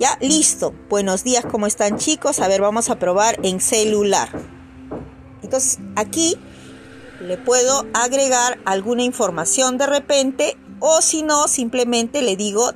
Ya, listo. Buenos días, ¿cómo están chicos? A ver, vamos a probar en celular. Entonces, aquí le puedo agregar alguna información de repente o si no, simplemente le digo